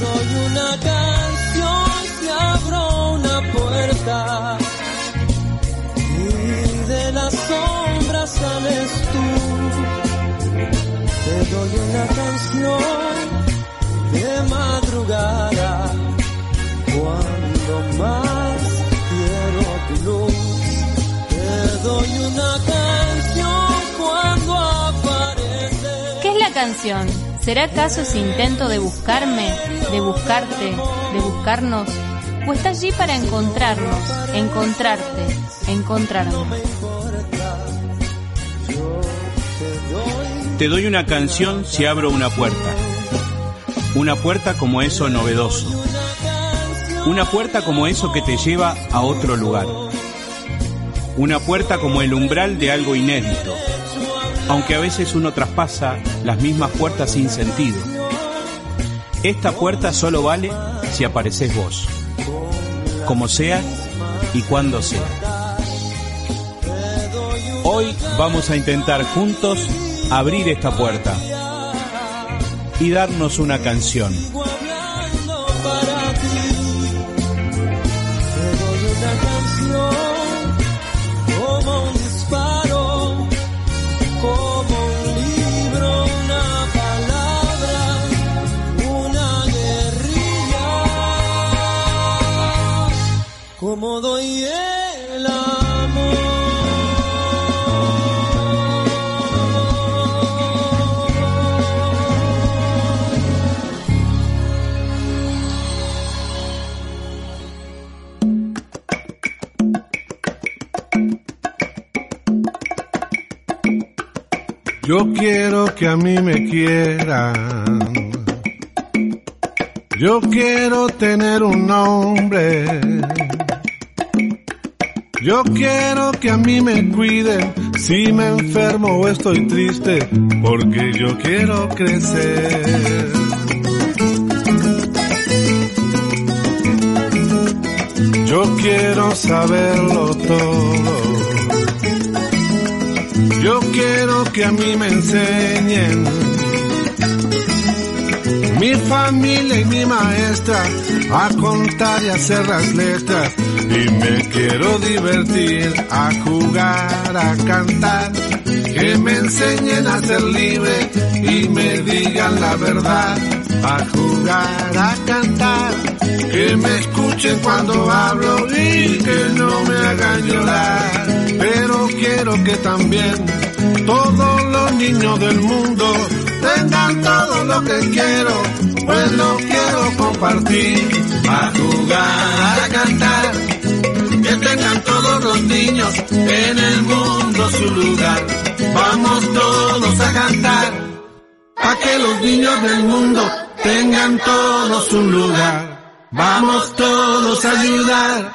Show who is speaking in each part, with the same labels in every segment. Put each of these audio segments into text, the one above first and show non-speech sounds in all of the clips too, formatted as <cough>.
Speaker 1: doy una canción y abro una puerta y de las sombras sales tú. Te doy una canción de madrugada cuando más quiero tu luz. Te doy una canción cuando aparece.
Speaker 2: ¿Qué es la canción? ¿Será acaso ese intento de buscarme, de buscarte, de buscarnos? ¿O está allí para encontrarnos, encontrarte, encontrarnos?
Speaker 3: Te doy una canción si abro una puerta. Una puerta como eso novedoso. Una puerta como eso que te lleva a otro lugar. Una puerta como el umbral de algo inédito. Aunque a veces uno traspasa las mismas puertas sin sentido. Esta puerta solo vale si apareces vos. Como sea y cuando sea. Hoy vamos a intentar juntos abrir esta puerta y darnos una canción.
Speaker 1: Como doy el amor.
Speaker 4: Yo quiero que a mí me quieran. Yo quiero tener un nombre. Yo quiero que a mí me cuiden si me enfermo o estoy triste, porque yo quiero crecer. Yo quiero saberlo todo. Yo quiero que a mí me enseñen. Mi familia y mi maestra a contar y hacer las letras. Y me quiero divertir a jugar, a cantar. Que me enseñen a ser libre y me digan la verdad. A jugar, a cantar. Que me escuchen cuando hablo y que no me hagan llorar. Pero quiero que también todos los niños del mundo tengan todo lo que quiero, pues lo quiero compartir. A jugar, a cantar, los niños en el mundo su lugar. Vamos todos a cantar, a que los niños del mundo tengan todos un lugar. Vamos todos a ayudar.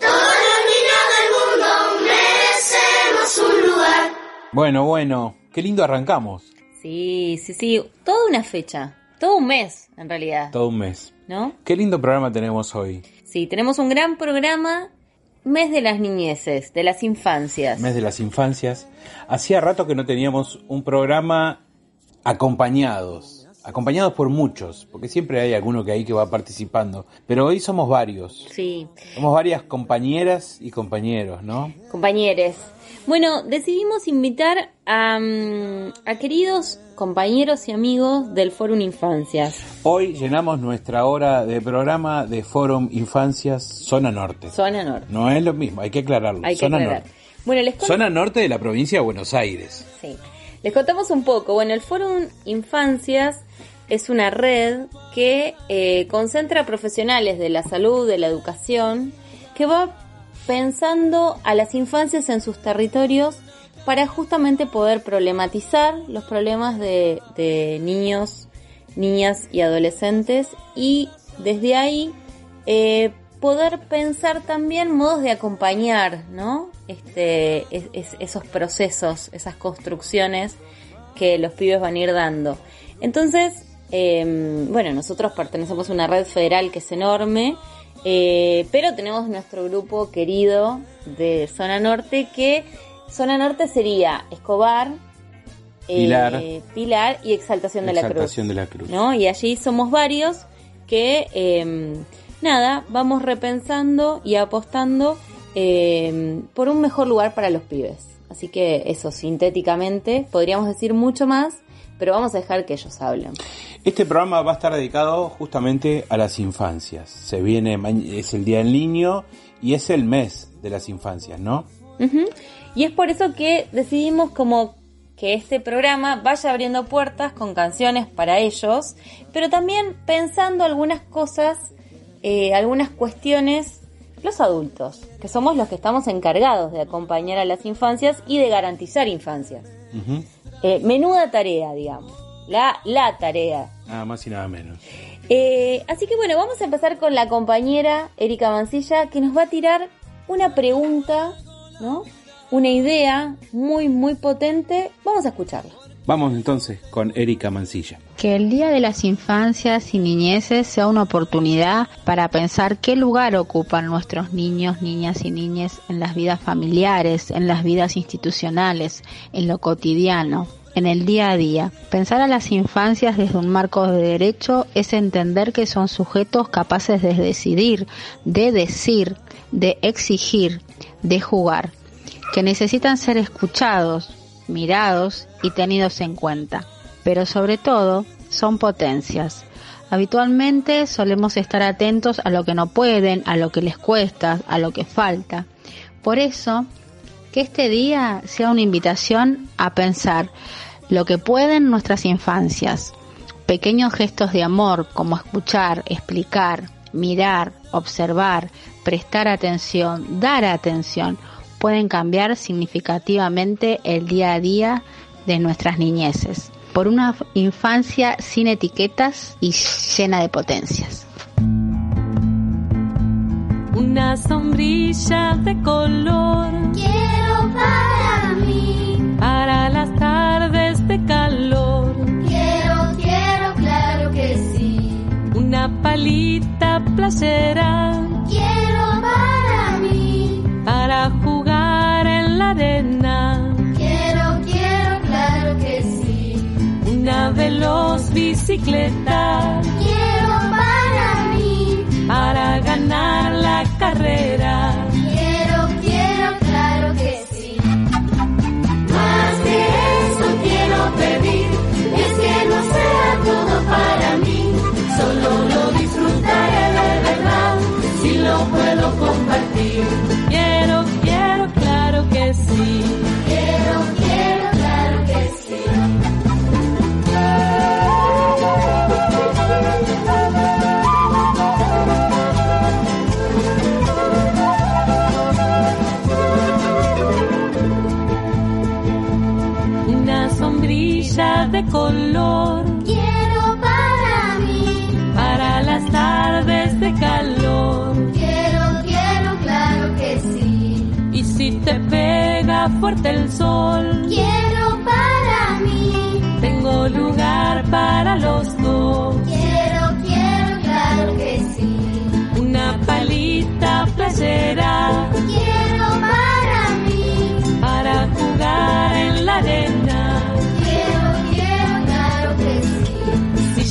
Speaker 5: Todos los niños del mundo merecemos un lugar.
Speaker 6: Bueno, bueno, qué lindo arrancamos.
Speaker 2: Sí, sí, sí, toda una fecha, todo un mes en realidad,
Speaker 6: Todo un mes.
Speaker 2: ¿no?
Speaker 6: Qué lindo programa tenemos hoy.
Speaker 2: Sí, tenemos un gran programa, mes de las niñeces, de las infancias.
Speaker 6: Mes de las infancias. Hacía rato que no teníamos un programa acompañados. Acompañados por muchos, porque siempre hay alguno que hay que va participando. Pero hoy somos varios.
Speaker 2: Sí,
Speaker 6: Somos varias compañeras y compañeros, ¿no?
Speaker 2: compañeros. Bueno, decidimos invitar a, mm, a queridos compañeros y amigos del Fórum Infancias,
Speaker 6: Hoy llenamos nuestra hora de programa de Forum Infancias Zona Norte.
Speaker 2: Zona Norte.
Speaker 6: No es lo mismo, hay que aclararlo.
Speaker 2: Hay que
Speaker 6: Zona
Speaker 2: aclarar.
Speaker 6: Norte.
Speaker 2: Bueno, les
Speaker 6: Zona Norte de la provincia de Buenos Aires.
Speaker 2: Sí. Les contamos un poco. Bueno, el Fórum Infancias es una red que eh, concentra profesionales de la salud, de la educación, que va pensando a las infancias en sus territorios para justamente poder problematizar los problemas de, niños, niñas y adolescentes y desde ahí eh, poder pensar también modos de acompañar, ¿no? Este, es- es- esos procesos, esas construcciones que los pibes van a ir dando. Entonces, eh, bueno, nosotros pertenecemos a una red federal que es enorme, eh, pero tenemos nuestro grupo querido de Zona Norte que Zona Norte sería Escobar, eh,
Speaker 6: Pilar.
Speaker 2: Pilar y Exaltación, de la Cruz.
Speaker 6: Exaltación de la Cruz.
Speaker 2: ¿no? Y allí somos varios que, eh, nada, vamos repensando y apostando eh, por un mejor lugar para los pibes. Así que eso, sintéticamente, podríamos decir mucho más, pero vamos a dejar que ellos hablen.
Speaker 6: Este programa va a estar dedicado justamente a las infancias. Se viene, es el Día del Niño y es el mes de las infancias, ¿no?
Speaker 2: Y es por eso que decidimos como que este programa vaya abriendo puertas con canciones para ellos, pero también pensando algunas cosas, eh, algunas cuestiones, los adultos, que somos los que estamos encargados de acompañar a las infancias y de garantizar infancias. Eh, menuda tarea, digamos. La, la tarea.
Speaker 6: Nada más y nada menos.
Speaker 2: Eh, así que bueno, vamos a empezar con la compañera Erika Mancilla que nos va a tirar una pregunta, ¿no? Una idea muy, muy potente. Vamos a escucharla.
Speaker 6: Vamos entonces con Erika Mancilla.
Speaker 7: Que el Día de las Infancias y Niñeces sea una oportunidad para pensar qué lugar ocupan nuestros niños, niñas y niñas en las vidas familiares, en las vidas institucionales, en lo cotidiano, en el día a día. Pensar a las infancias desde un marco de derecho es entender que son sujetos capaces de decidir, de decir, de exigir, de jugar, que necesitan ser escuchados, mirados y tenidos en cuenta. Pero sobre todo, son potencias. Habitualmente solemos estar atentos a lo que no pueden, a lo que les cuesta, a lo que falta. Por eso, que este día sea una invitación a pensar lo que pueden nuestras infancias. Pequeños gestos de amor como escuchar, explicar, mirar, observar, prestar atención, dar atención, pueden cambiar significativamente el día a día de nuestras niñeces. Por una infancia sin etiquetas y llena de potencias.
Speaker 1: Una sombrilla de color
Speaker 8: Quiero para mí,
Speaker 1: para las tardes de calor.
Speaker 8: quiero, quiero, claro que sí.
Speaker 1: Una palita playera
Speaker 8: Quiero para mí,
Speaker 1: Una veloz bicicleta
Speaker 8: Quiero para mí,
Speaker 1: para ganar la carrera.
Speaker 8: quiero, quiero, claro que sí. Más que eso quiero pedir, es que no sea todo para mí, solo lo disfrutaré de verdad, si lo puedo compartir.
Speaker 1: Color
Speaker 8: Quiero para mí,
Speaker 1: para las tardes de calor.
Speaker 8: quiero, quiero, claro que sí.
Speaker 1: Y si te pega fuerte el sol,
Speaker 8: Quiero para mí,
Speaker 1: tengo lugar para los dos.
Speaker 8: quiero, quiero, claro que sí.
Speaker 1: Una palita playera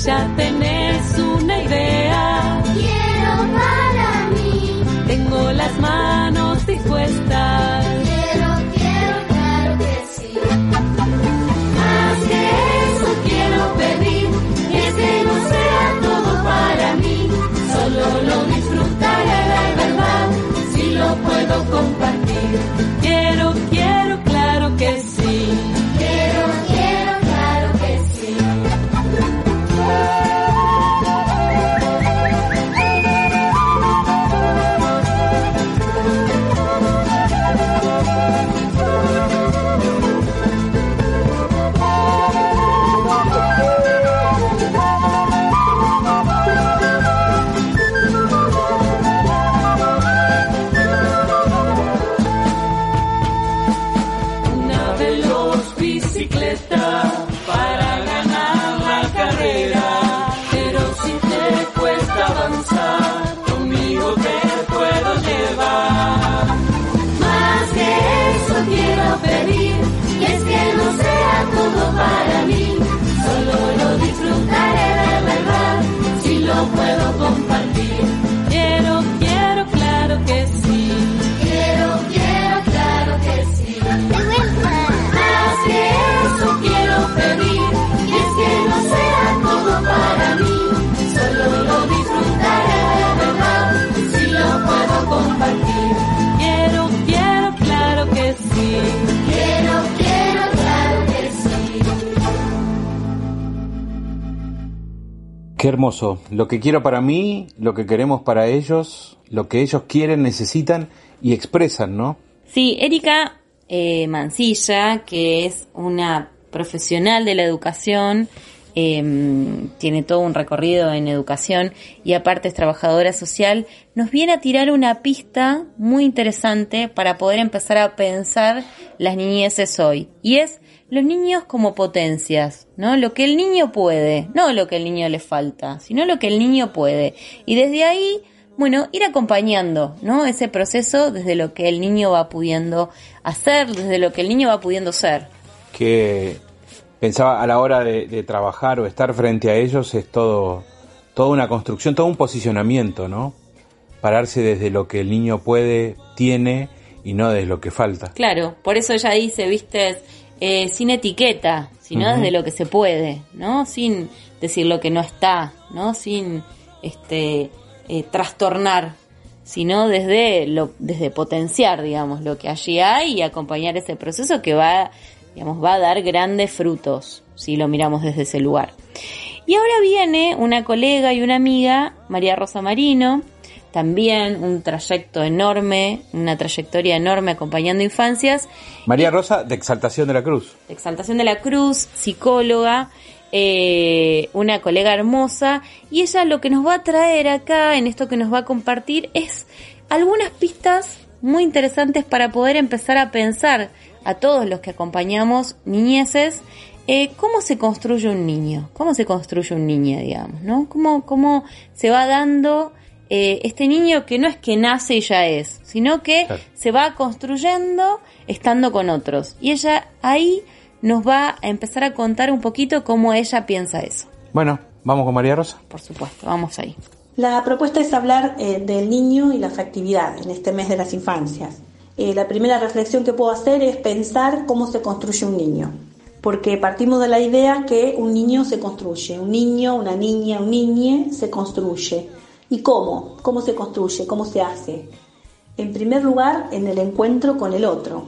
Speaker 1: ya tenés una idea.
Speaker 8: Quiero para mí.
Speaker 1: Tengo las manos dispuestas.
Speaker 8: Quiero, quiero, claro que sí. Más que eso quiero pedir, que
Speaker 6: que no sea todo para mí. Solo lo disfrutaré de verdad, si lo puedo compartir. Lo que quiero para mí, lo que queremos para ellos, lo que ellos quieren, necesitan y expresan, ¿no?
Speaker 2: Sí, Erika eh, Mancilla, que es una profesional de la educación, eh, tiene todo un recorrido en educación y aparte es trabajadora social, nos viene a tirar una pista muy interesante para poder empezar a pensar las niñeces hoy. Y es los niños como potencias, ¿no? Lo que el niño puede, no lo que el niño le falta, sino lo que el niño puede. Y desde ahí, bueno, ir acompañando, ¿no? Ese proceso desde lo que el niño va pudiendo hacer, desde lo que el niño va pudiendo ser.
Speaker 6: Que pensaba a la hora de, de trabajar o estar frente a ellos es todo, toda una construcción, todo un posicionamiento, ¿no? Pararse desde lo que el niño puede, tiene y no desde lo que falta.
Speaker 2: Claro, por eso ella dice, viste, eh, sin etiqueta, sino desde lo que se puede, ¿no? Sin decir lo que no está, ¿no? Sin este eh, trastornar, sino desde lo, desde potenciar, digamos, lo que allí hay y acompañar ese proceso que va, digamos, va a dar grandes frutos si lo miramos desde ese lugar. Y ahora viene una colega y una amiga, María Rosa Marino, también un trayecto enorme, una trayectoria enorme acompañando infancias,
Speaker 6: María Rosa, de Exaltación de la Cruz.
Speaker 2: de Exaltación de la Cruz, psicóloga, eh, una colega hermosa, y ella lo que nos va a traer acá, en esto que nos va a compartir, es algunas pistas muy interesantes para poder empezar a pensar a todos los que acompañamos niñeces, eh, cómo se construye un niño, cómo se construye un niño, digamos, ¿no? Cómo, cómo se va dando eh, este niño que no es que nace y ya es, sino que
Speaker 6: Claro.
Speaker 2: se va construyendo estando con otros. Y ella ahí nos va a empezar a contar un poquito cómo ella piensa eso.
Speaker 6: Bueno, vamos con María Rosa.
Speaker 2: Por supuesto, vamos ahí.
Speaker 9: La propuesta es hablar eh, del niño y la afectividad en este mes de las infancias. Eh, la primera reflexión que puedo hacer es pensar cómo se construye un niño, porque partimos de la idea que un niño se construye, un niño, una niña, un niñe se construye. ¿Y cómo? ¿Cómo se construye? ¿Cómo se hace? En primer lugar, en el encuentro con el otro,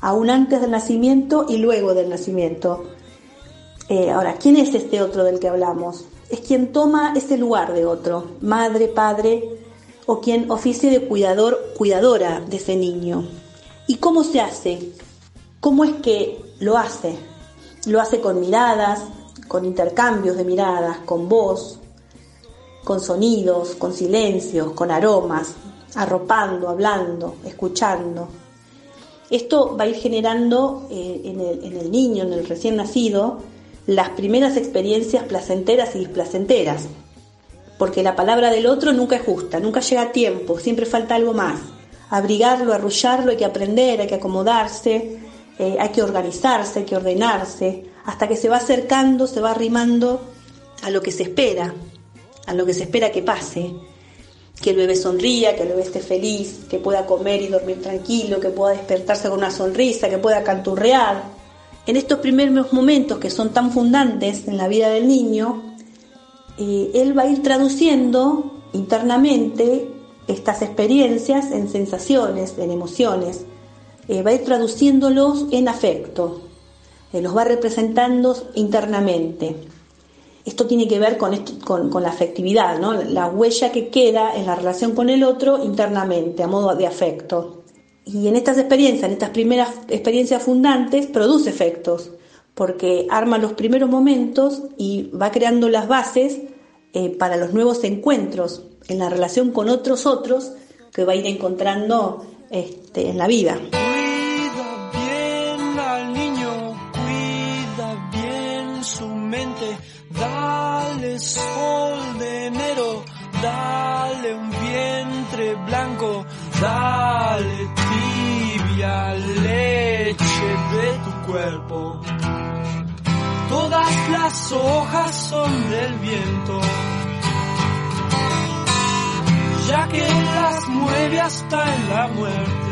Speaker 9: aún antes del nacimiento y luego del nacimiento. Eh, ahora, ¿quién es este otro del que hablamos? Es quien toma ese lugar de otro, madre, padre, o quien oficie de cuidador, cuidadora de ese niño. ¿Y cómo se hace? ¿Cómo es que lo hace? Lo hace con miradas, con intercambios de miradas, con voz, con sonidos, con silencios, con aromas, arropando, hablando, escuchando. Esto va a ir generando eh, en, el, niño, en el recién nacido, las primeras experiencias placenteras y displacenteras. Porque la palabra del otro nunca es justa, nunca llega a tiempo, siempre falta algo más. Abrigarlo, arrullarlo, hay que aprender, hay que acomodarse, eh, hay que organizarse, hay que ordenarse, hasta que se va acercando, se va arrimando a lo que se espera, a lo que se espera que pase, que el bebé sonría, que el bebé esté feliz, que pueda comer y dormir tranquilo, que pueda despertarse con una sonrisa, que pueda canturrear. En estos primeros momentos que son tan fundantes en la vida del niño, eh, él va a ir traduciendo internamente estas experiencias en sensaciones, en emociones, eh, va a ir traduciéndolos en afecto, eh, los va representando internamente. Esto tiene que ver con, esto- con, con la afectividad, ¿no? la huella que queda en la relación con el otro internamente, a modo de afecto. Y en estas experiencias, en estas primeras experiencias fundantes, produce efectos, porque arma los primeros momentos y va creando las bases eh, para los nuevos encuentros en la relación con otros otros que va a ir encontrando este, en la vida.
Speaker 10: Dale sol de enero, dale un vientre blanco, dale tibia leche de tu cuerpo. Todas las hojas son del viento, ya que las mueve hasta en la muerte.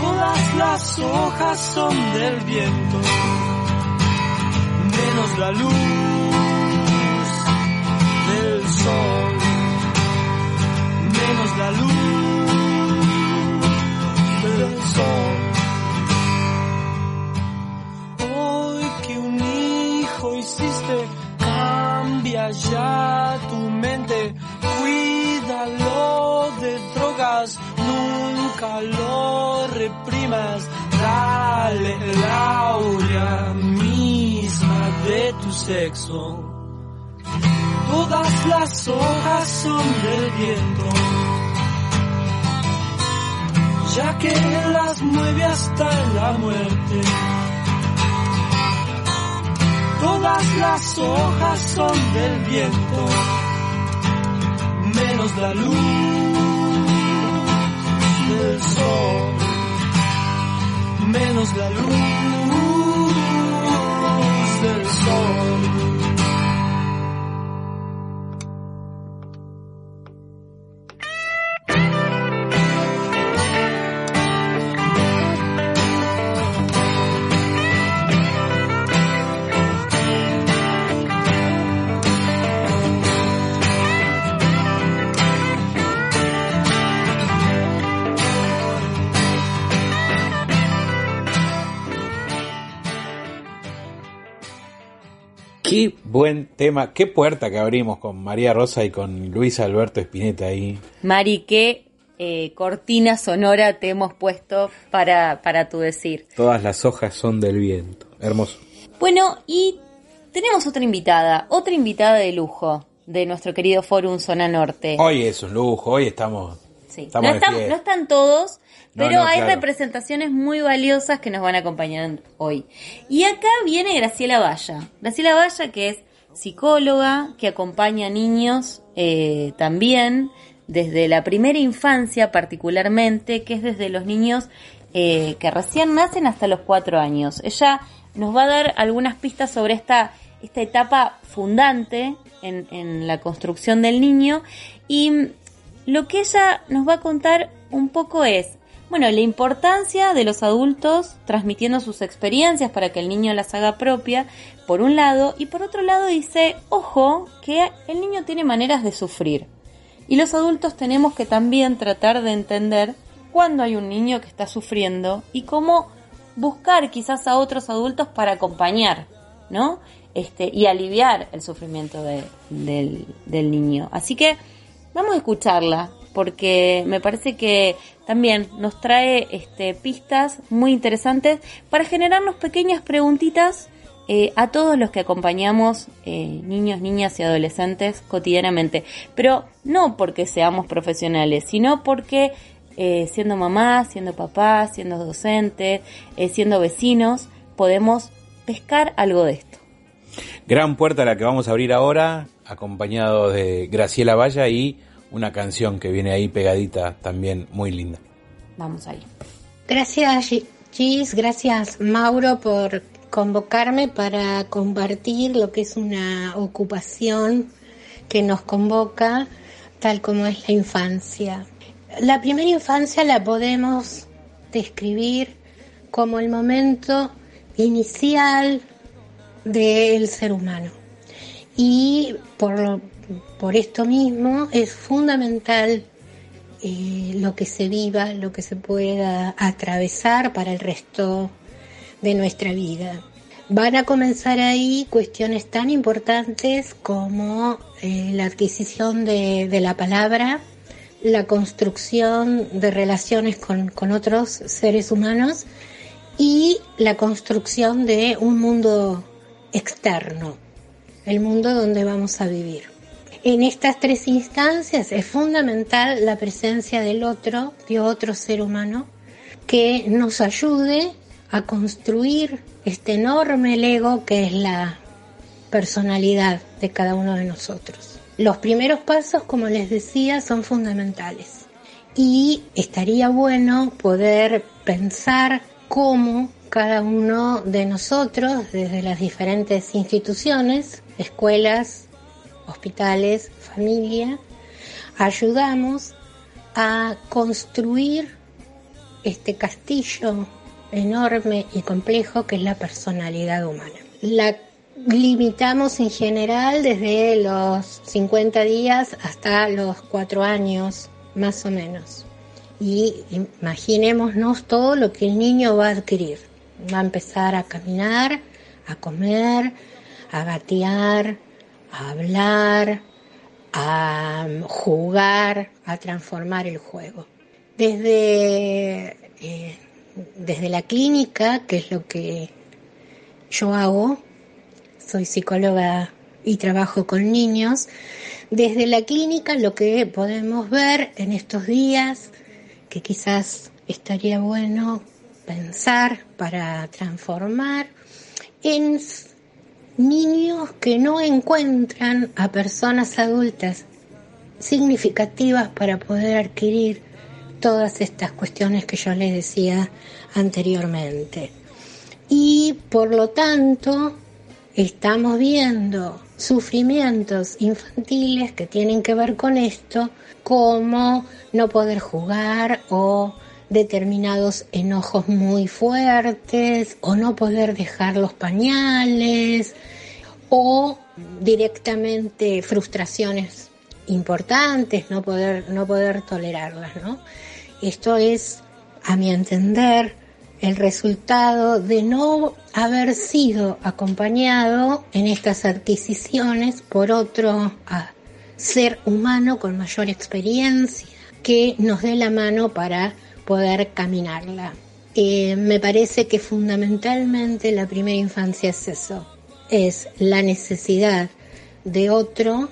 Speaker 10: Todas las hojas son del viento, menos la luz del sol, menos la luz del sol. Hoy que un hijo hiciste, Cambia ya tu mente, cuídalo de drogas, nunca lo reprimas, dale el aurea misma de tu sexo. Todas las hojas son del viento, ya que las mueve hasta la muerte. Todas las hojas son del viento, menos la luz del sol, menos la luz del
Speaker 6: Qué buen tema, qué puerta que abrimos con María Rosa y con Luis Alberto Espineta ahí.
Speaker 2: Mari, qué eh, cortina sonora te hemos puesto para, para tu decir.
Speaker 6: Todas las hojas son del viento. Hermoso.
Speaker 2: Bueno, y tenemos otra invitada, otra invitada de lujo de nuestro querido Forum Zona Norte.
Speaker 6: Hoy es un lujo, hoy estamos.
Speaker 2: Sí.
Speaker 6: estamos
Speaker 2: No, están, no están todos, pero
Speaker 6: no,
Speaker 2: hay
Speaker 6: claro.
Speaker 2: representaciones muy valiosas que nos van a acompañar hoy. Y acá viene Graciela Valla. Graciela Valla, que es psicóloga, que acompaña a niños eh, también, desde la primera infancia particularmente, que es desde los niños eh, que recién nacen hasta los cuatro años. Ella nos va a dar algunas pistas sobre esta, esta etapa fundante en, en la construcción del niño y lo que ella nos va a contar un poco es, bueno, la importancia de los adultos transmitiendo sus experiencias para que el niño las haga propia, por un lado, y por otro lado dice, ojo, que el niño tiene maneras de sufrir. Y los adultos tenemos que también tratar de entender cuándo hay un niño que está sufriendo y cómo buscar quizás a otros adultos para acompañar, ¿no? Este, y aliviar el sufrimiento de- del, del niño. Así que vamos a escucharla, porque me parece que también nos trae este, pistas muy interesantes para generarnos pequeñas preguntitas eh, a todos los que acompañamos eh, niños, niñas y adolescentes cotidianamente. Pero no porque seamos profesionales, sino porque eh, siendo mamá, siendo papá, siendo docente, eh, siendo vecinos, podemos pescar algo de esto.
Speaker 6: Gran puerta la que vamos a abrir ahora, acompañado de Graciela Valla y una canción que viene ahí pegadita también muy linda.
Speaker 2: Vamos ahí.
Speaker 11: Gracias Gis, gracias Mauro por convocarme para compartir lo que es una ocupación que nos convoca tal como es la infancia. La primera infancia la podemos describir como el momento inicial del ser humano. Y por, lo- por esto mismo es fundamental eh, lo que se viva, lo que se pueda atravesar para el resto de nuestra vida. Van a comenzar ahí cuestiones tan importantes como eh, la adquisición de, la palabra, la construcción de relaciones con otros seres humanos y la construcción de un mundo externo, el mundo donde vamos a vivir. En estas tres instancias es fundamental la presencia del otro, de otro ser humano, que nos ayude a construir este enorme Lego que es la personalidad de cada uno de nosotros. Los primeros pasos, como les decía, son fundamentales. Y estaría bueno poder pensar cómo cada uno de nosotros, desde las diferentes instituciones, escuelas, hospitales, familia, ayudamos a construir este castillo enorme y complejo que es la personalidad humana. La limitamos en general desde los 50 días hasta los 4 años, más o menos. Y imaginémonos todo lo que el niño va a adquirir. Va a empezar a caminar, a comer, a gatear, a hablar, a jugar, a transformar el juego. Desde, eh, desde la clínica, que es lo que yo hago, soy psicóloga y trabajo con niños, desde la clínica lo que podemos ver en estos días, que quizás estaría bueno pensar para transformar, en niños que no encuentran a personas adultas significativas para poder adquirir todas estas cuestiones que yo les decía anteriormente. Y por lo tanto, estamos viendo sufrimientos infantiles que tienen que ver con esto, como no poder jugar o determinados enojos muy fuertes o no poder dejar los pañales o directamente frustraciones importantes, no poder, no poder tolerarlas, ¿no? Esto es, a mi entender, el resultado de no haber sido acompañado en estas adquisiciones por otro ser humano con mayor experiencia que nos dé la mano para poder caminarla. Eh, me parece que fundamentalmente la primera infancia es eso, es la necesidad de otro,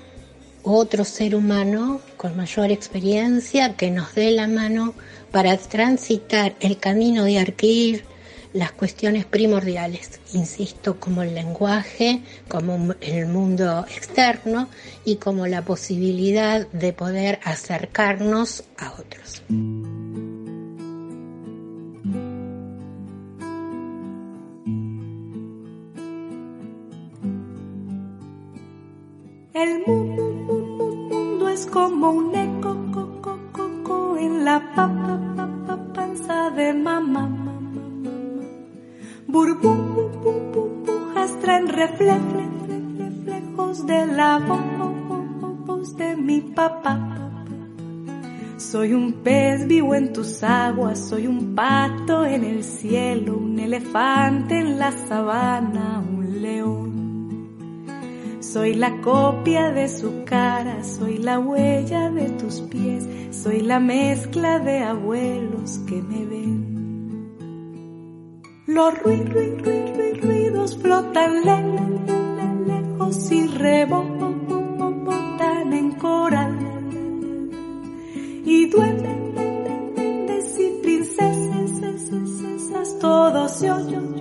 Speaker 11: otro ser humano con mayor experiencia que nos dé la mano para transitar el camino de adquirir las cuestiones primordiales, insisto, como el lenguaje, como el mundo externo y como la posibilidad de poder acercarnos a otros.
Speaker 12: El mundo es como un eco co, co, en la pa, pa, panza de mamá. Burbujas traen reflejos de la voz de mi papá. Soy un pez vivo en tus aguas, soy un pato en el cielo, un elefante en la sabana, un león. Soy la copia de su cara, soy la huella de tus pies, soy la mezcla de abuelos que me ven. Los ruidos flotan lejos y rebotan en coral. Y duendes y princesas, todos se oyen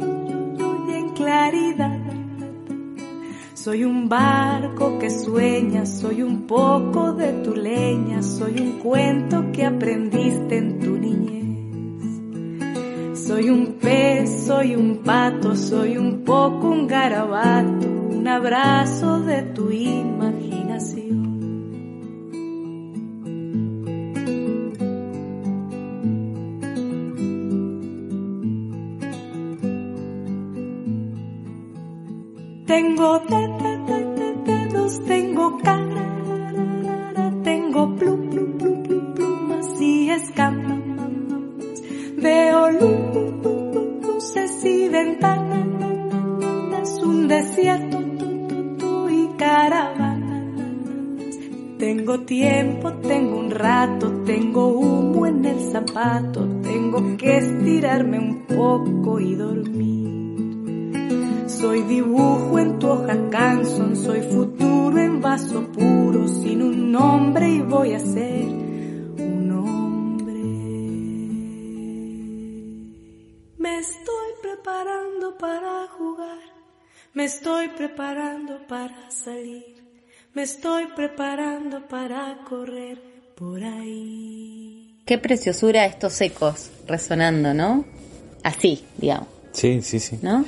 Speaker 12: en claridad. Soy un barco que sueña, soy un poco de tu leña, soy un cuento que aprendiste en tu niñez. Soy un pez, soy un pato, soy un poco un garabato, un abrazo de tu imaginación. Tengo dedos, tengo cara, tengo plum, plum, plum, plum, plumas y escamas. Veo luces y ventanas, un desierto y caravanas. Tengo tiempo, tengo un rato, tengo humo en el zapato, tengo que estirarme un poco y dormir. Soy dibujo en tu hoja canson, soy futuro en vaso puro, sin un nombre y voy a ser un hombre. Me estoy preparando para jugar, me estoy preparando para salir, me estoy preparando para correr por ahí.
Speaker 2: Qué preciosura estos ecos resonando, ¿no? Así, digamos,
Speaker 6: Sí, sí, sí.
Speaker 2: ¿no?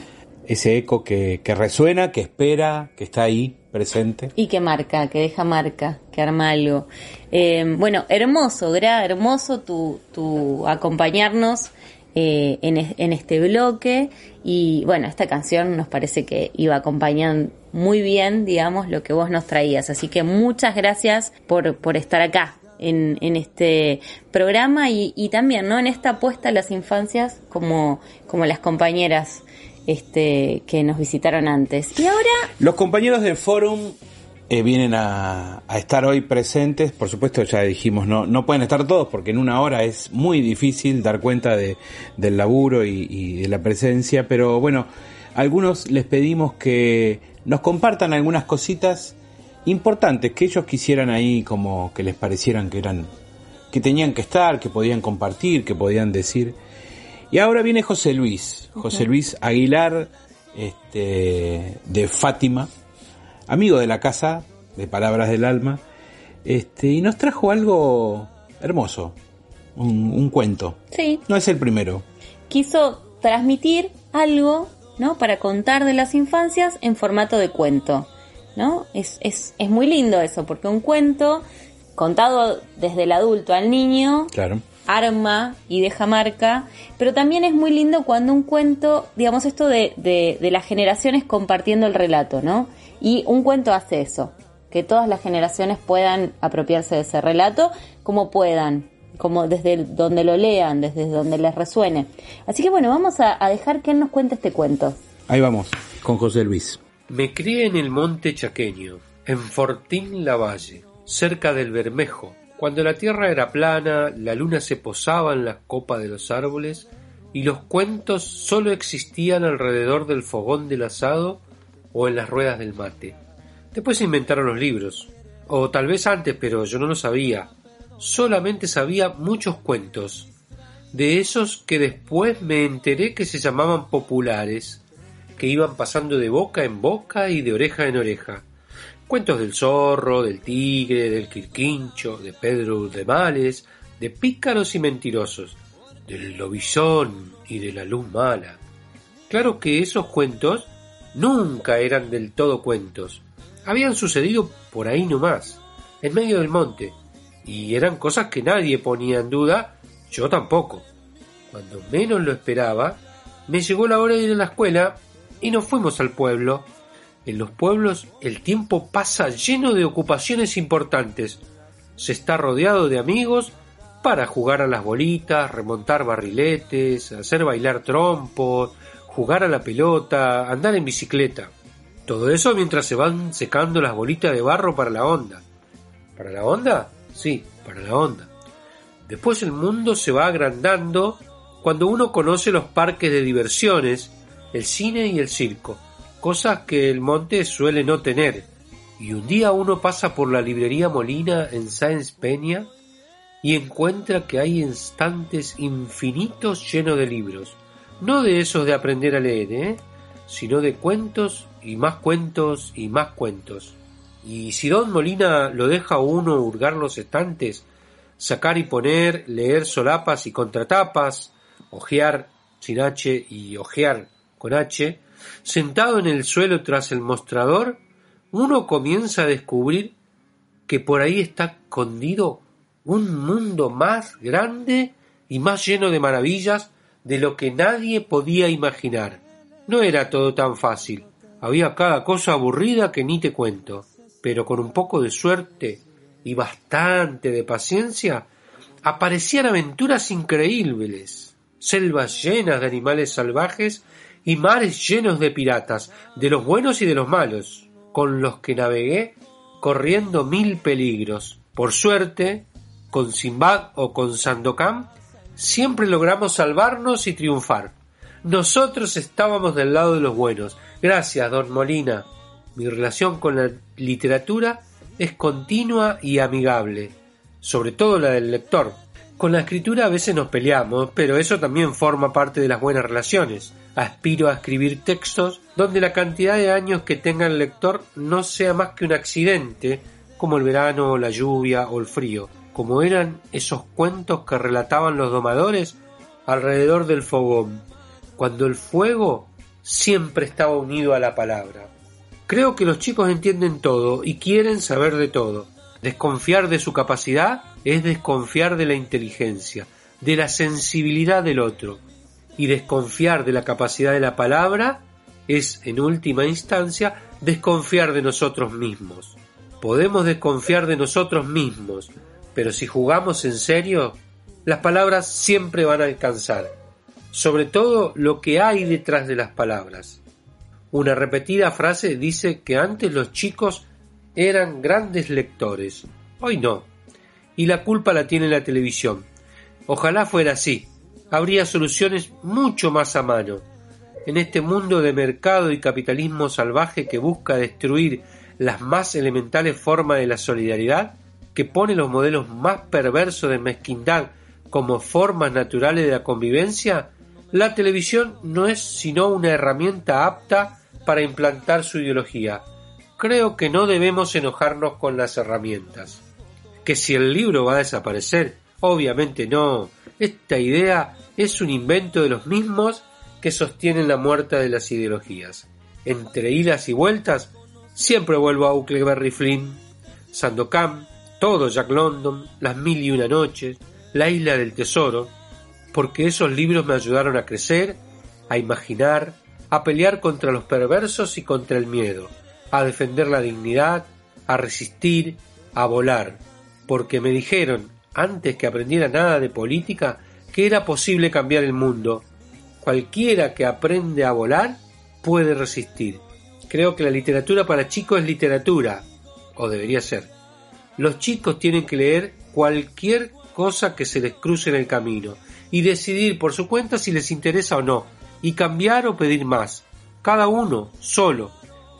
Speaker 6: Ese eco que, que resuena, que espera, que está ahí, presente.
Speaker 2: Y que marca, que deja marca, que arma algo. Eh, bueno, hermoso, Gra, hermoso tu, tu acompañarnos eh, en, en este bloque. Y bueno, esta canción nos parece que iba acompañando muy bien, digamos, lo que vos nos traías. Así que muchas gracias por, por estar acá. En, en este programa y, y también no en esta apuesta a las infancias como, como las compañeras este, que nos visitaron antes. Y ahora
Speaker 6: Los compañeros del Fórum eh, vienen a, a estar hoy presentes. Por supuesto, ya dijimos, no, no pueden estar todos porque en una hora es muy difícil dar cuenta de, del laburo y, y de la presencia, pero bueno, algunos les pedimos que nos compartan algunas cositas importantes que ellos quisieran ahí como que les parecieran que eran que tenían que estar, que podían compartir, que podían decir. Y ahora viene José Luis, José Luis Aguilar, este, de Fátima, amigo de la casa, de Palabras del Alma, este, y nos trajo algo hermoso, un, un cuento.
Speaker 2: Sí.
Speaker 6: No es el primero.
Speaker 2: Quiso transmitir algo, ¿no? Para contar de las infancias en formato de cuento, ¿no? Es, es, es muy lindo eso, porque un cuento contado desde el adulto al niño
Speaker 6: Claro.
Speaker 2: Arma y deja marca, pero también es muy lindo cuando un cuento, digamos esto de, de, de las generaciones compartiendo el relato, ¿no? Y un cuento hace eso, que todas las generaciones puedan apropiarse de ese relato como puedan, como desde donde lo lean, desde donde les resuene. Así que bueno, vamos a, a dejar que él nos cuente este cuento.
Speaker 6: Ahí vamos, con José Luis.
Speaker 13: Me crié en el monte chaqueño, en Fortín Lavalle, cerca del Bermejo, cuando la tierra era plana, la luna se posaba en las copas de los árboles y los cuentos solo existían alrededor del fogón del asado o en las ruedas del mate. Después se inventaron los libros, o tal vez antes, pero yo no lo sabía. Solamente sabía muchos cuentos, de esos que después me enteré que se llamaban populares, que iban pasando de boca en boca y de oreja en oreja. Cuentos del zorro, del tigre, del quirquincho, de Pedro de Males, de pícaros y mentirosos, del lobizón y de la luz mala. Claro que esos cuentos nunca eran del todo cuentos. Habían sucedido por ahí nomás, en medio del monte, y eran cosas que nadie ponía en duda, yo tampoco. Cuando menos lo esperaba, me llegó la hora de ir a la escuela y nos fuimos al pueblo. En los pueblos el tiempo pasa lleno de ocupaciones importantes. Se está rodeado de amigos para jugar a las bolitas, remontar barriletes, hacer bailar trompos, jugar a la pelota, andar en bicicleta. Todo eso mientras se van secando las bolitas de barro para la onda. ¿Para la onda? Sí, para la onda. Después el mundo se va agrandando cuando uno conoce los parques de diversiones, el cine y el circo, cosas que el monte suele no tener. Y un día uno pasa por la librería Molina en Sáenz Peña y encuentra que hay estantes infinitos llenos de libros. No de esos de aprender a leer, ¿eh? sino de cuentos y más cuentos y más cuentos. Y si Don Molina lo deja a uno hurgar los estantes, sacar y poner, leer solapas y contratapas, ojear sin H y ojear con H, sentado en el suelo tras el mostrador, uno comienza a descubrir que por ahí está escondido un mundo más grande y más lleno de maravillas de lo que nadie podía imaginar. No era todo tan fácil. Había cada cosa aburrida que ni te cuento. Pero con un poco de suerte y bastante de paciencia, aparecían aventuras increíbles, selvas llenas de animales salvajes y mares llenos de piratas, de los buenos y de los malos, con los que navegué corriendo mil peligros. Por suerte, con Simbad o con Sandokan, siempre logramos salvarnos y triunfar. Nosotros estábamos del lado de los buenos. Gracias, don Molina. Mi relación con la literatura es continua y amigable, sobre todo la del lector. Con la escritura a veces nos peleamos, pero eso también forma parte de las buenas relaciones. Aspiro a escribir textos donde la cantidad de años que tenga el lector no sea más que un accidente, como el verano, la lluvia o el frío, como eran esos cuentos que relataban los domadores alrededor del fogón, cuando el fuego siempre estaba unido a la palabra. Creo que los chicos entienden todo y quieren saber de todo. Desconfiar de su capacidad es desconfiar de la inteligencia, de la sensibilidad del otro. Y desconfiar de la capacidad de la palabra es, en última instancia, desconfiar de nosotros mismos. Podemos desconfiar de nosotros mismos, pero si jugamos en serio, las palabras siempre van a alcanzar. Sobre todo lo que hay detrás de las palabras. Una repetida frase dice que antes los chicos eran grandes lectores. Hoy no. Y la culpa la tiene la televisión. Ojalá fuera así. Habría soluciones mucho más a mano. En este mundo de mercado y capitalismo salvaje que busca destruir las más elementales formas de la solidaridad, que pone los modelos más perversos de mezquindad como formas naturales de la convivencia, la televisión no es sino una herramienta apta para implantar su ideología. Creo que no debemos enojarnos con las herramientas. Que si el libro va a desaparecer, obviamente no. Esta idea es un invento de los mismos que sostienen la muerte de las ideologías. Entre idas y vueltas, siempre vuelvo a Huckleberry Flynn, Sandokan, todo Jack London, Las Mil y Una Noches, La Isla del Tesoro, porque esos libros me ayudaron a crecer, a imaginar, a pelear contra los perversos y contra el miedo, a defender la dignidad, a resistir, a volar, porque me dijeron, antes que aprendiera nada de política, que era posible cambiar el mundo. Cualquiera que aprende a volar puede resistir. Creo que la literatura para chicos es literatura, o debería ser. Los chicos tienen que leer cualquier cosa que se les cruce en el camino y decidir por su cuenta si les interesa o no, y cambiar o pedir más. Cada uno, solo,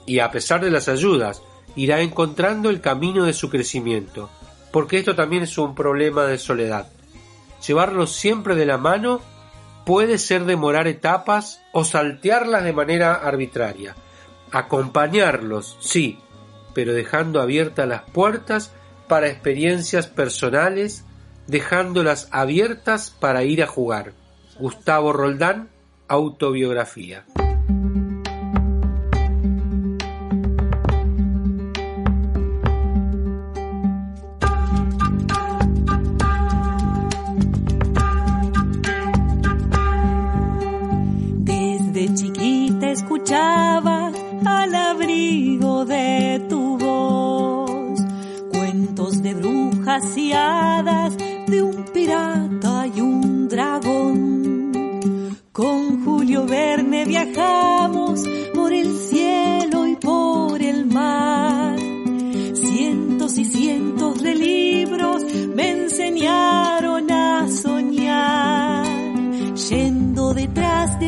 Speaker 13: y a pesar de las ayudas, irá encontrando el camino de su crecimiento, porque esto también es un problema de soledad. Llevarlos siempre de la mano puede ser demorar etapas o saltearlas de manera arbitraria. Acompañarlos, sí, pero dejando abiertas las puertas para experiencias personales, dejándolas abiertas para ir a jugar. Gustavo Roldán, autobiografía.
Speaker 1: Escuchaba al abrigo de tu voz cuentos de brujas y hadas, de un pirata y un dragón. Con Julio Verne viajamos por el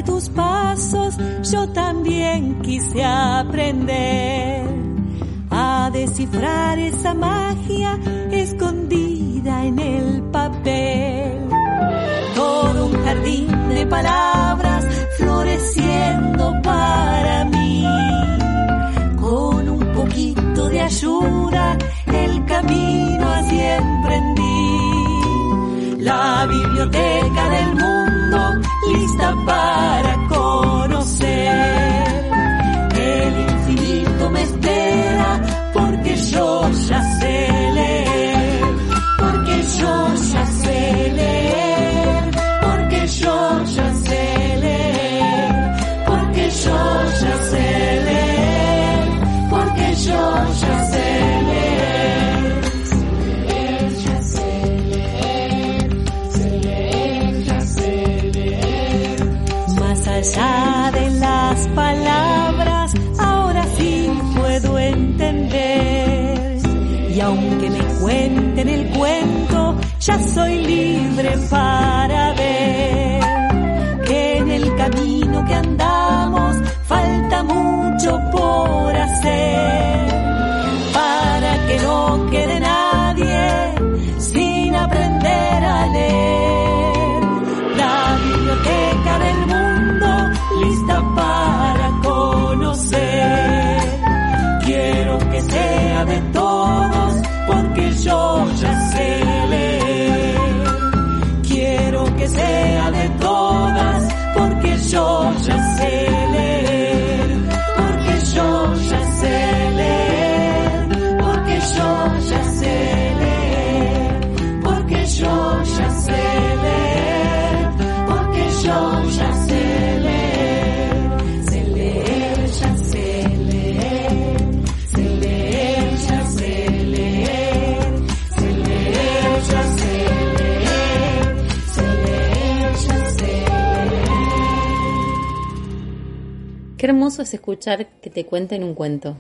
Speaker 1: tus pasos, yo también quise aprender a descifrar esa magia escondida en el papel. Todo un jardín de palabras floreciendo para mí. Con un poquito de ayuda, el camino así emprendí. La biblioteca del mundo para soy libre para ver Quiero
Speaker 2: hermoso es escuchar que te cuenten un cuento.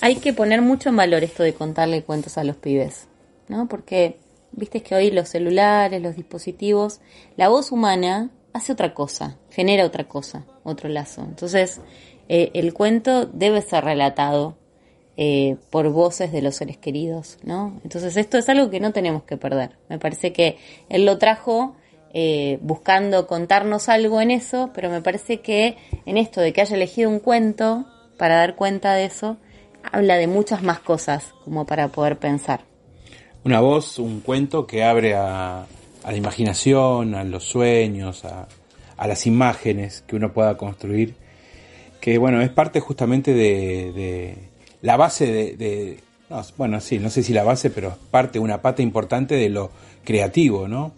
Speaker 2: Hay que poner mucho en valor esto de contarle cuentos a los pibes, ¿no? Porque viste que hoy los celulares, los dispositivos, la voz humana hace otra cosa, genera otra cosa, otro lazo. Entonces, eh, el cuento debe ser relatado eh, por voces de los seres queridos, ¿no? Entonces, esto es algo que no tenemos que perder. Me parece que él lo trajo eh, buscando contarnos algo en eso, pero me parece que en esto de que haya elegido un cuento para dar cuenta de eso, habla de muchas más cosas como para poder pensar.
Speaker 6: Una voz, un cuento que abre a, a la imaginación, a los sueños, a, a, las imágenes que uno pueda construir, que bueno, es parte justamente de, la base de, de no, bueno, sí, no sé si la base, pero es parte, una pata importante de lo creativo, ¿no?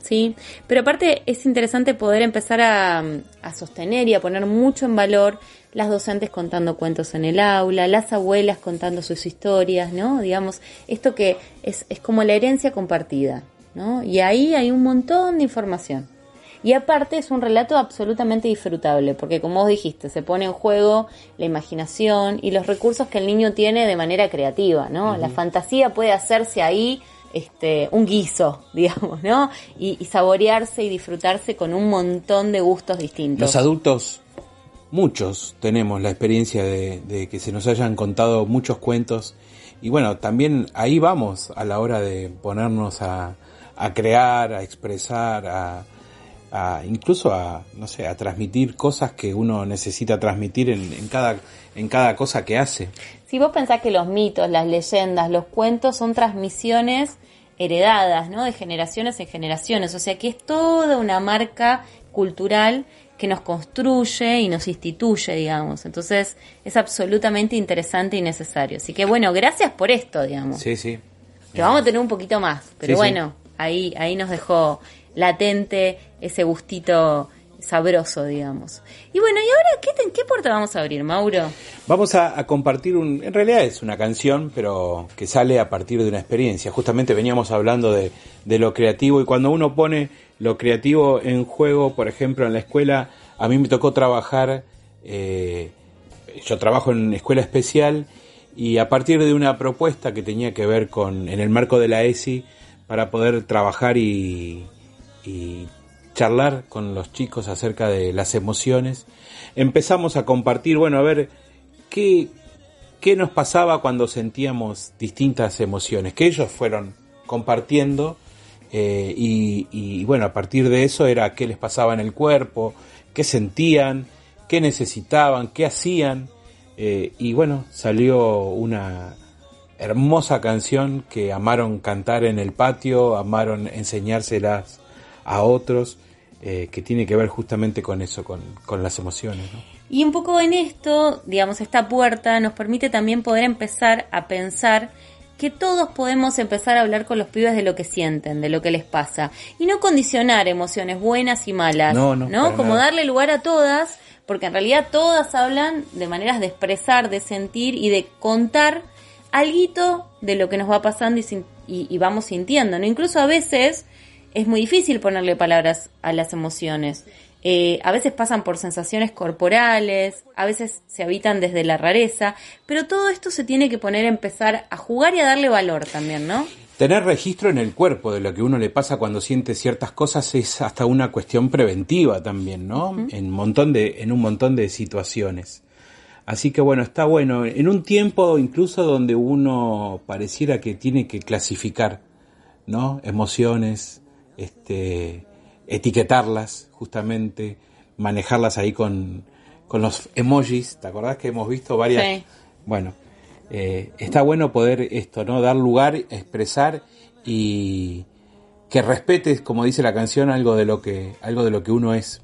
Speaker 2: Sí, pero aparte es interesante poder empezar a, a, sostener y a poner mucho en valor las docentes contando cuentos en el aula, las abuelas contando sus historias, ¿no? Digamos, esto que es, es como la herencia compartida, ¿no? Y ahí hay un montón de información. Y aparte es un relato absolutamente disfrutable, porque como vos dijiste, se pone en juego la imaginación y los recursos que el niño tiene de manera creativa, ¿no? Uh -huh. La fantasía puede hacerse ahí este, un guiso, <laughs> digamos, ¿no? Y, saborearse y disfrutarse con un montón de gustos distintos.
Speaker 6: Los adultos, muchos tenemos la experiencia de, de que se nos hayan contado muchos cuentos y bueno, también ahí vamos a la hora de ponernos a, a crear, a expresar, a, a, incluso a, no sé, a transmitir cosas que uno necesita transmitir en, en, cada, en cada cosa que hace.
Speaker 2: Si vos pensás que los mitos, las leyendas, los cuentos son transmisiones heredadas, ¿no? De generaciones en generaciones, o sea que es toda una marca cultural que nos construye y nos instituye, digamos. Entonces es absolutamente interesante y necesario. Así que bueno, gracias por esto, digamos.
Speaker 6: Sí, sí.
Speaker 2: Que vamos a tener un poquito más, pero
Speaker 6: Sí, sí.
Speaker 2: bueno, ahí ahí nos dejó latente ese gustito sabroso, digamos. Y bueno, ¿y ahora qué, qué puerta vamos a abrir, Mauro?
Speaker 6: Vamos a, compartir un, en realidad es una canción, pero que sale a partir de una experiencia. Justamente veníamos hablando de, lo creativo y cuando uno pone lo creativo en juego, por ejemplo, en la escuela, a mí me tocó trabajar, eh, yo trabajo en escuela especial y a partir de una propuesta que tenía que ver con, en el marco de la ESI, para poder trabajar y charlar con los chicos acerca de las emociones, empezamos a compartir, bueno, a ver qué, qué nos pasaba cuando sentíamos distintas emociones, que ellos fueron compartiendo eh, y, bueno, a partir de eso era qué les pasaba en el cuerpo, qué sentían, qué necesitaban, qué hacían. Eh, y bueno, salió una hermosa canción que amaron cantar en el patio, amaron enseñárselas a otros, eh, que tiene que ver justamente con eso, con, con las emociones. ¿no?
Speaker 2: Y un poco en esto, digamos, esta puerta nos permite también poder empezar a pensar que todos podemos empezar a hablar con los pibes de lo que sienten, de lo que les pasa. Y no condicionar emociones buenas y malas.
Speaker 6: No, no, para
Speaker 2: Como
Speaker 6: nada.
Speaker 2: darle lugar a todas, porque en realidad todas hablan de maneras de expresar, de sentir y de contar algo de lo que nos va pasando y- y vamos sintiendo. ¿no? Incluso a veces es muy difícil ponerle palabras a las emociones. Eh, a veces pasan por sensaciones corporales, a veces se habitan desde la rareza, pero todo esto se tiene que poner a empezar a jugar y a darle valor también, ¿no?
Speaker 6: Tener registro en el cuerpo de lo que uno le pasa cuando siente ciertas cosas es hasta una cuestión preventiva también, ¿no? En un montón de, en un montón de situaciones. Así que bueno, está bueno. En un tiempo incluso donde uno pareciera que tiene que clasificar, ¿no? Emociones, este, etiquetarlas, justamente, manejarlas ahí con, con los emojis. ¿Te acordás que hemos visto varias?
Speaker 2: Sí.
Speaker 6: Bueno, eh, está bueno poder esto, ¿no? Dar lugar, expresar y que respetes, como dice la canción, algo de lo que, algo de lo que uno es.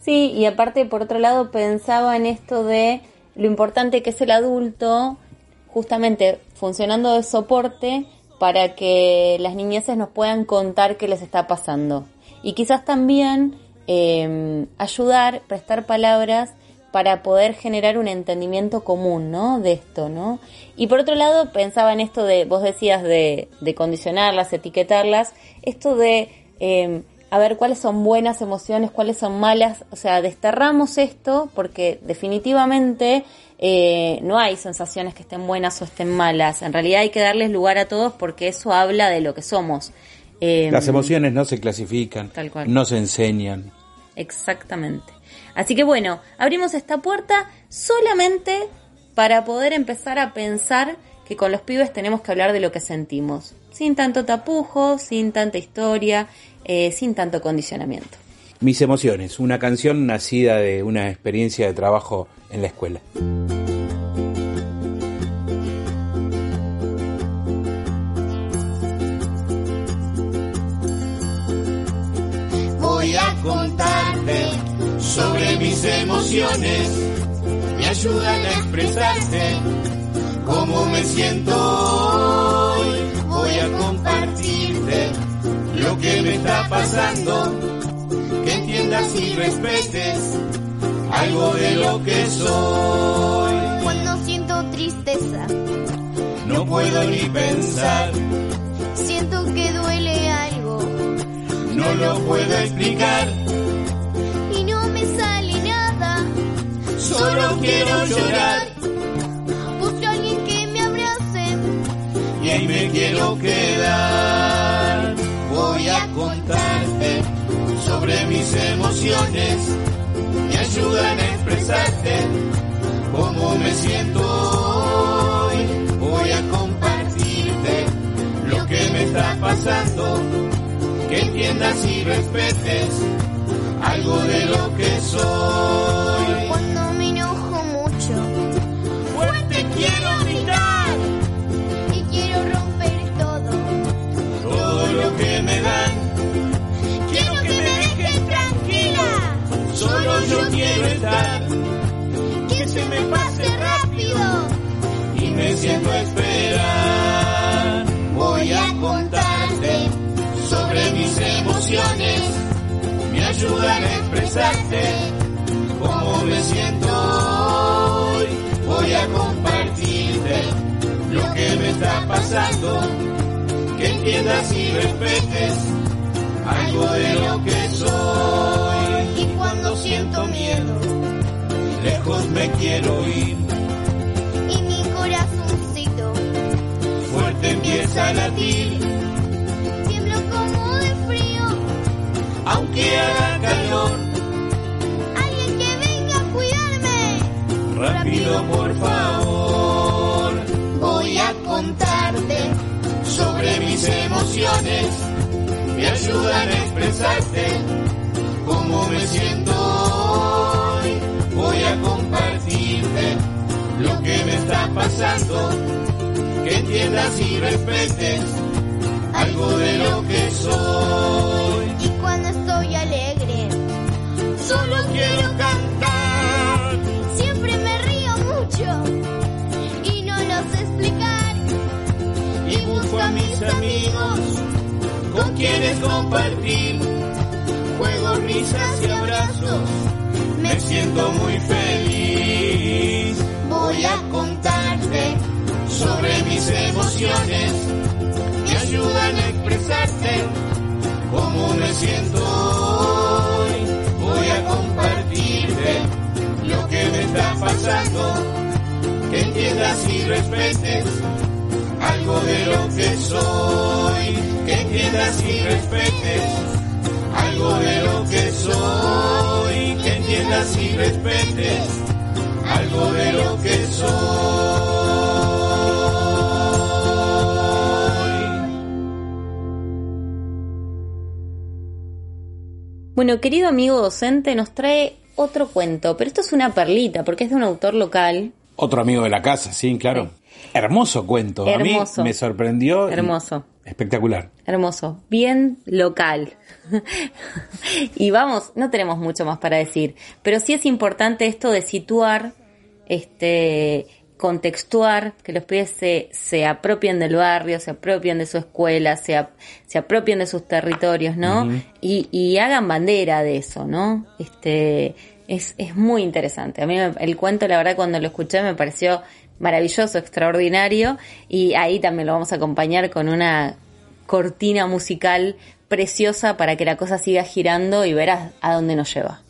Speaker 2: Sí, y aparte, por otro lado, pensaba en esto de lo importante que es el adulto, justamente funcionando de soporte para que las niñeces nos puedan contar qué les está pasando. Y quizás también eh, ayudar, prestar palabras para poder generar un entendimiento común, ¿no? De esto, ¿no? Y por otro lado, pensaba en esto de, vos decías de, de condicionarlas, etiquetarlas, esto de, eh, a ver cuáles son buenas emociones, cuáles son malas, o sea, desterramos esto porque definitivamente eh, no hay sensaciones que estén buenas o estén malas. En realidad hay que darles lugar a todos porque eso habla de lo que somos. Eh,
Speaker 6: Las emociones no se clasifican,
Speaker 2: Tal cual.
Speaker 6: no se enseñan.
Speaker 2: Exactamente. Así que bueno, abrimos esta puerta solamente para poder empezar a pensar que con los pibes tenemos que hablar de lo que sentimos, sin tanto tapujo, sin tanta historia, eh, sin tanto condicionamiento.
Speaker 6: Mis emociones, una canción nacida de una experiencia de trabajo en la escuela.
Speaker 5: Voy a contarte sobre mis emociones, me ayudan a expresarte cómo me siento hoy. Voy a compartirte lo que me está pasando, entiendas y respetes algo de lo que soy.
Speaker 8: Cuando siento tristeza,
Speaker 5: No puedo ni pensar,
Speaker 8: siento que duele algo
Speaker 5: no lo puedo explicar,
Speaker 8: y no me sale nada.
Speaker 5: solo quiero llorar.
Speaker 8: Busco a alguien que me abrace.
Speaker 5: y ahí me quiero quedar. Voy a contarte sobre mis emociones, me ayudan a expresarte cómo me siento hoy. Voy a compartirte lo que me está pasando, que entiendas y respetes algo de lo que soy. Expresarte cómo me siento hoy. Voy a compartirte lo que me está pasando, que entiendas y respetes algo de lo que soy.
Speaker 8: Y cuando siento miedo
Speaker 5: Lejos me quiero ir,
Speaker 8: y mi corazoncito
Speaker 5: fuerte empieza a latir.
Speaker 8: tiemblo como de frío.
Speaker 5: aunque haga calor, por favor. Voy a contarte sobre mis emociones, me ayudan a expresarte cómo me siento hoy. Voy a compartirte lo que me está pasando, que entiendas y respetes algo de lo que soy.
Speaker 8: Y cuando estoy alegre,
Speaker 5: busco a mis amigos con quienes compartir juegos, risas y abrazos. Me siento muy feliz. Voy a contarte sobre mis emociones. Me ayudan a expresarte cómo me siento hoy. Voy a compartirte lo que me está pasando. Que entiendas y respetes algo de lo que soy, que entiendas y respetes algo de lo que soy, que entiendas y respetes algo de lo que soy.
Speaker 2: Bueno, querido amigo docente, nos trae otro cuento, pero esto es una perlita porque es de un autor local.
Speaker 6: Otro amigo de la casa, sí, claro. Hermoso cuento.
Speaker 2: Hermoso.
Speaker 6: A mí me sorprendió.
Speaker 2: Hermoso.
Speaker 6: Espectacular.
Speaker 2: Hermoso, bien local. <laughs> y vamos, no tenemos mucho más para decir, pero sí es importante esto de situar, este, contextuar, que los pibes se, se apropien del barrio, se apropien de su escuela, se, ap- se apropien de sus territorios, ¿no? Y, y hagan bandera de eso, ¿no? Este, es, es muy interesante. A mí me- el cuento, la verdad, cuando lo escuché me pareció maravilloso, extraordinario, y ahí también lo vamos a acompañar con una cortina musical preciosa para que la cosa siga girando y verás a dónde nos lleva.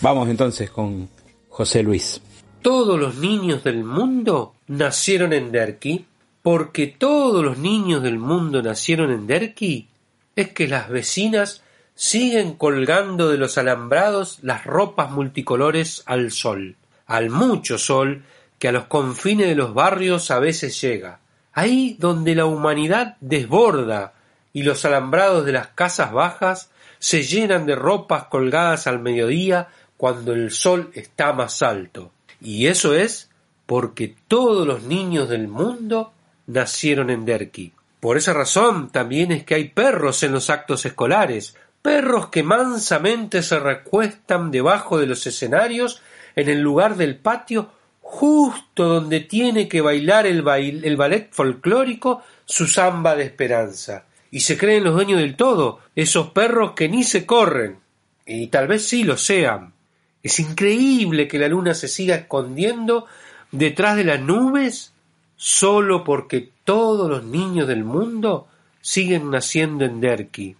Speaker 6: Vamos entonces con José Luis.
Speaker 13: todos los niños del mundo nacieron en Derqui? Porque todos los niños del mundo nacieron en Derqui, es que las vecinas siguen colgando de los alambrados las ropas multicolores al sol, al mucho sol que a los confines de los barrios a veces llega, ahí donde la humanidad desborda y los alambrados de las casas bajas se llenan de ropas colgadas al mediodía cuando el sol está más alto. Y eso es porque todos los niños del mundo nacieron en Derqui. Por esa razón también es que hay perros en los actos escolares, perros que mansamente se recuestan debajo de los escenarios en el lugar del patio justo donde tiene que bailar el, el ballet folclórico su samba de esperanza. Y se creen los dueños del todo, esos perros que ni se corren. Y tal vez sí lo sean. Es increíble que la luna se siga escondiendo detrás de las nubes solo porque todos los niños del mundo siguen naciendo en Derqui.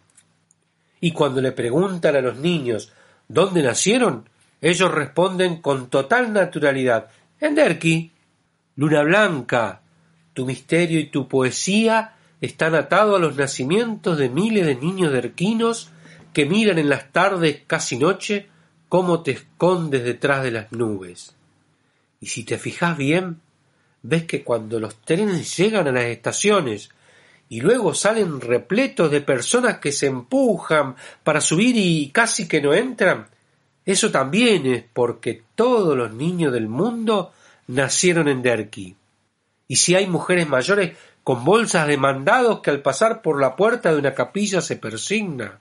Speaker 13: Y cuando le preguntan a los niños dónde nacieron, ellos responden con total naturalidad en Derqui. Luna blanca, tu misterio y tu poesía están atados a los nacimientos de miles de niños derquinos que miran en las tardes casi noche cómo te escondes detrás de las nubes. Y si te fijas bien, ves que cuando los trenes llegan a las estaciones y luego salen repletos de personas que se empujan para subir y casi que no entran, eso también es porque todos los niños del mundo nacieron en Derqui. Y si hay mujeres mayores con bolsas de mandados que al pasar por la puerta de una capilla se persigna,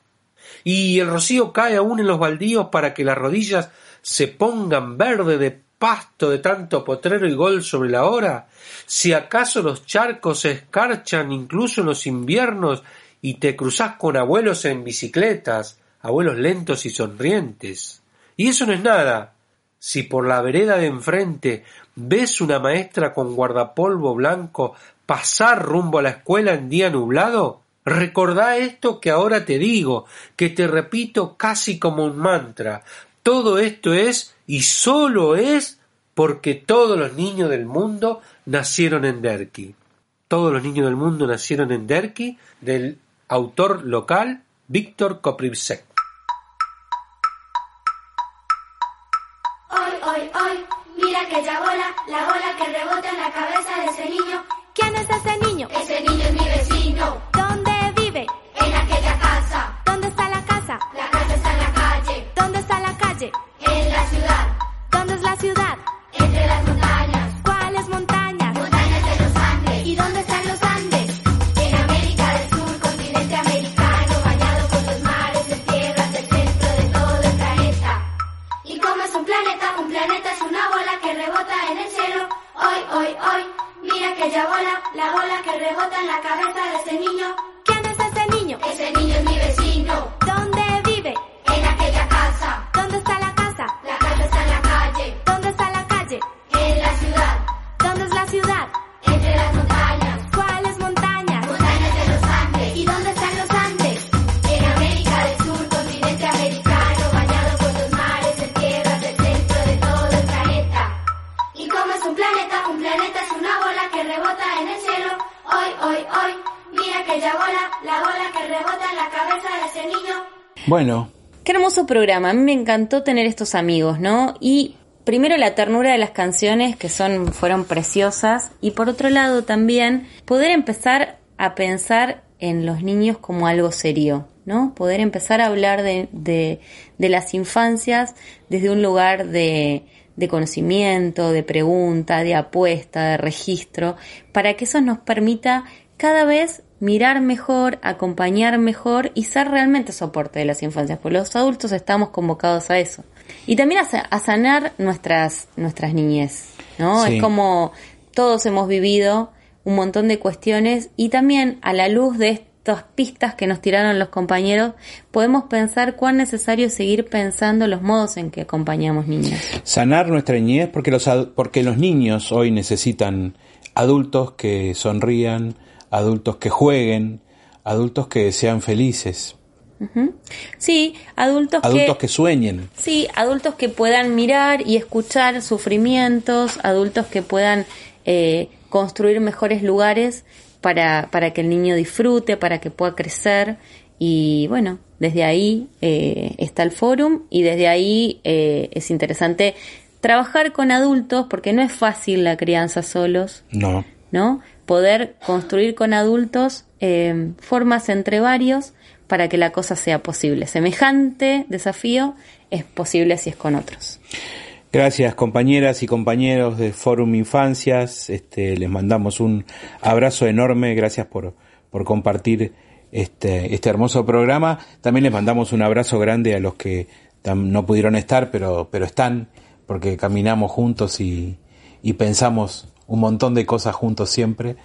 Speaker 13: y el rocío cae aún en los baldíos para que las rodillas se pongan verde de pasto de tanto potrero y gol sobre la hora, si acaso los charcos se escarchan incluso en los inviernos y te cruzas con abuelos en bicicletas, abuelos lentos y sonrientes. Y eso no es nada. Si por la vereda de enfrente ves una maestra con guardapolvo blanco pasar rumbo a la escuela en día nublado, recordá esto que ahora te digo, que te repito casi como un mantra. Todo esto es y solo es porque todos los niños del mundo nacieron en Derqui. Todos los niños del mundo nacieron en Derqui, del autor local Víctor Koprivsek.
Speaker 2: Programa, a mí me encantó tener estos amigos, ¿no? Y primero la ternura de las canciones que son fueron preciosas y por otro lado también poder empezar a pensar en los niños como algo serio, ¿no? Poder empezar a hablar de, de, de las infancias desde un lugar de, de conocimiento, de pregunta, de apuesta, de registro, para que eso nos permita cada vez mirar mejor, acompañar mejor y ser realmente soporte de las infancias, porque los adultos estamos convocados a eso. Y también a, sa- a sanar nuestras, nuestras niñez, ¿no?
Speaker 6: Sí.
Speaker 2: Es como todos hemos vivido un montón de cuestiones y también a la luz de estas pistas que nos tiraron los compañeros, podemos pensar cuán necesario es seguir pensando los modos en que acompañamos niños.
Speaker 6: sanar nuestra niñez porque los, porque los niños hoy necesitan adultos que sonrían, adultos que jueguen, adultos que sean felices.
Speaker 2: Sí, adultos,
Speaker 6: Adultos que sueñen.
Speaker 2: Sí, adultos que puedan mirar y escuchar sufrimientos, adultos que puedan eh, construir mejores lugares para, para que el niño disfrute, para que pueda crecer. Y bueno, desde ahí eh, está el forum y desde ahí eh, es interesante trabajar con adultos porque no es fácil la crianza solos,
Speaker 6: No.
Speaker 2: ¿no? Poder construir con adultos eh, formas entre varios para que la cosa sea posible. Semejante desafío es posible si es con otros.
Speaker 6: Gracias compañeras y compañeros de Forum Infancias. Este, les mandamos un abrazo enorme. Gracias por, por compartir este, este hermoso programa. También les mandamos un abrazo grande a los que no pudieron estar, pero, pero están, porque caminamos juntos y, y pensamos un montón de cosas juntos siempre.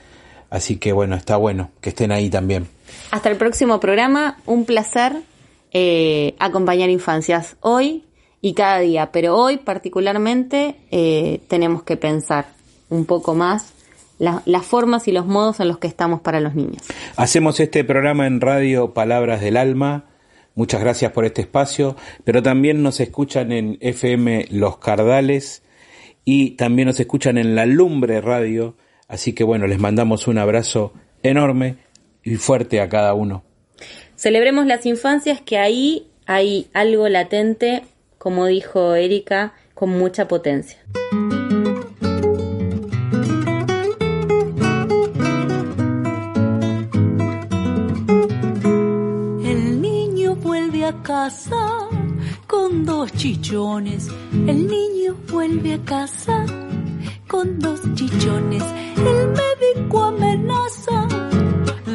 Speaker 6: Así que bueno, está bueno que estén ahí también.
Speaker 2: Hasta el próximo programa. Un placer eh, acompañar infancias hoy y cada día, pero hoy particularmente eh, tenemos que pensar un poco más la- las formas y los modos en los que estamos para los niños.
Speaker 6: Hacemos este programa en Radio Palabras del Alma. Muchas gracias por este espacio, pero también nos escuchan en FM Los Cardales y también nos escuchan en La Lumbre Radio. Así que bueno, les mandamos un abrazo enorme y fuerte a cada uno.
Speaker 2: Celebremos las infancias que ahí hay algo latente, como dijo Erika, con mucha potencia.
Speaker 1: Con dos chichones. El niño vuelve a casa con dos chichones. El médico amenaza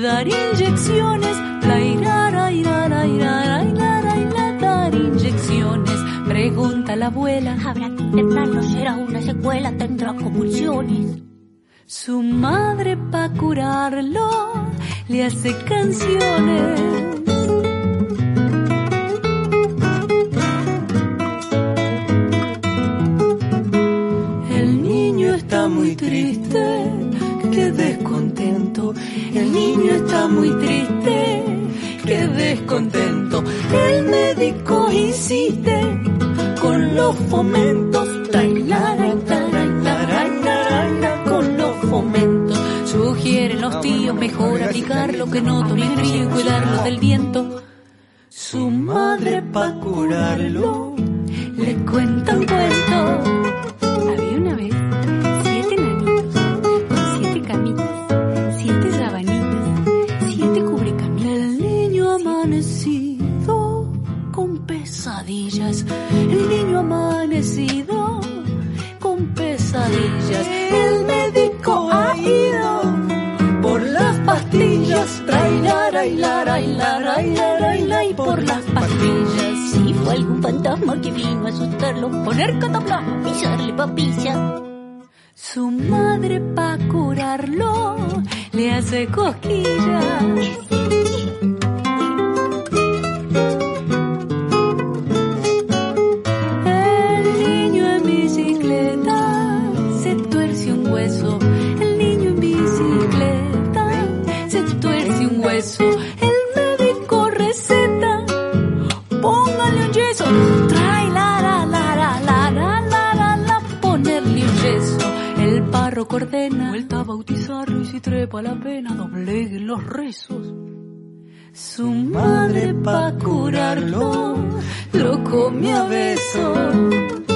Speaker 1: dar inyecciones. La irara, irara, irara, irara, irara, dar inyecciones. Pregunta la abuela.
Speaker 14: Habrá que intentarlo, será una secuela, tendrá convulsiones.
Speaker 1: Su madre pa' curarlo le hace canciones. El niño está muy triste, qué descontento. El médico insiste con los fomentos. Tarara, con los fomentos. Sugieren los tíos mejor aplicarlo que no tome frío y cuidarlo del viento. Su madre pa' curarlo le cuenta un cuento. Había una vez siete nanitos con siete camitas, El niño amanecido con pesadillas. El médico ha ido por las pastillas. Trailara, hilara, hilara, hilara, hilara, y por las pastillas.
Speaker 14: Si fue algún fantasma que vino a asustarlo,
Speaker 1: Poner cataplasma.
Speaker 14: pisarle papilla.
Speaker 1: Su madre pa' curarlo le hace cosquillas. Si trepa la pena, doblegue los rezos. Su madre pa' curarlo lo come a besos.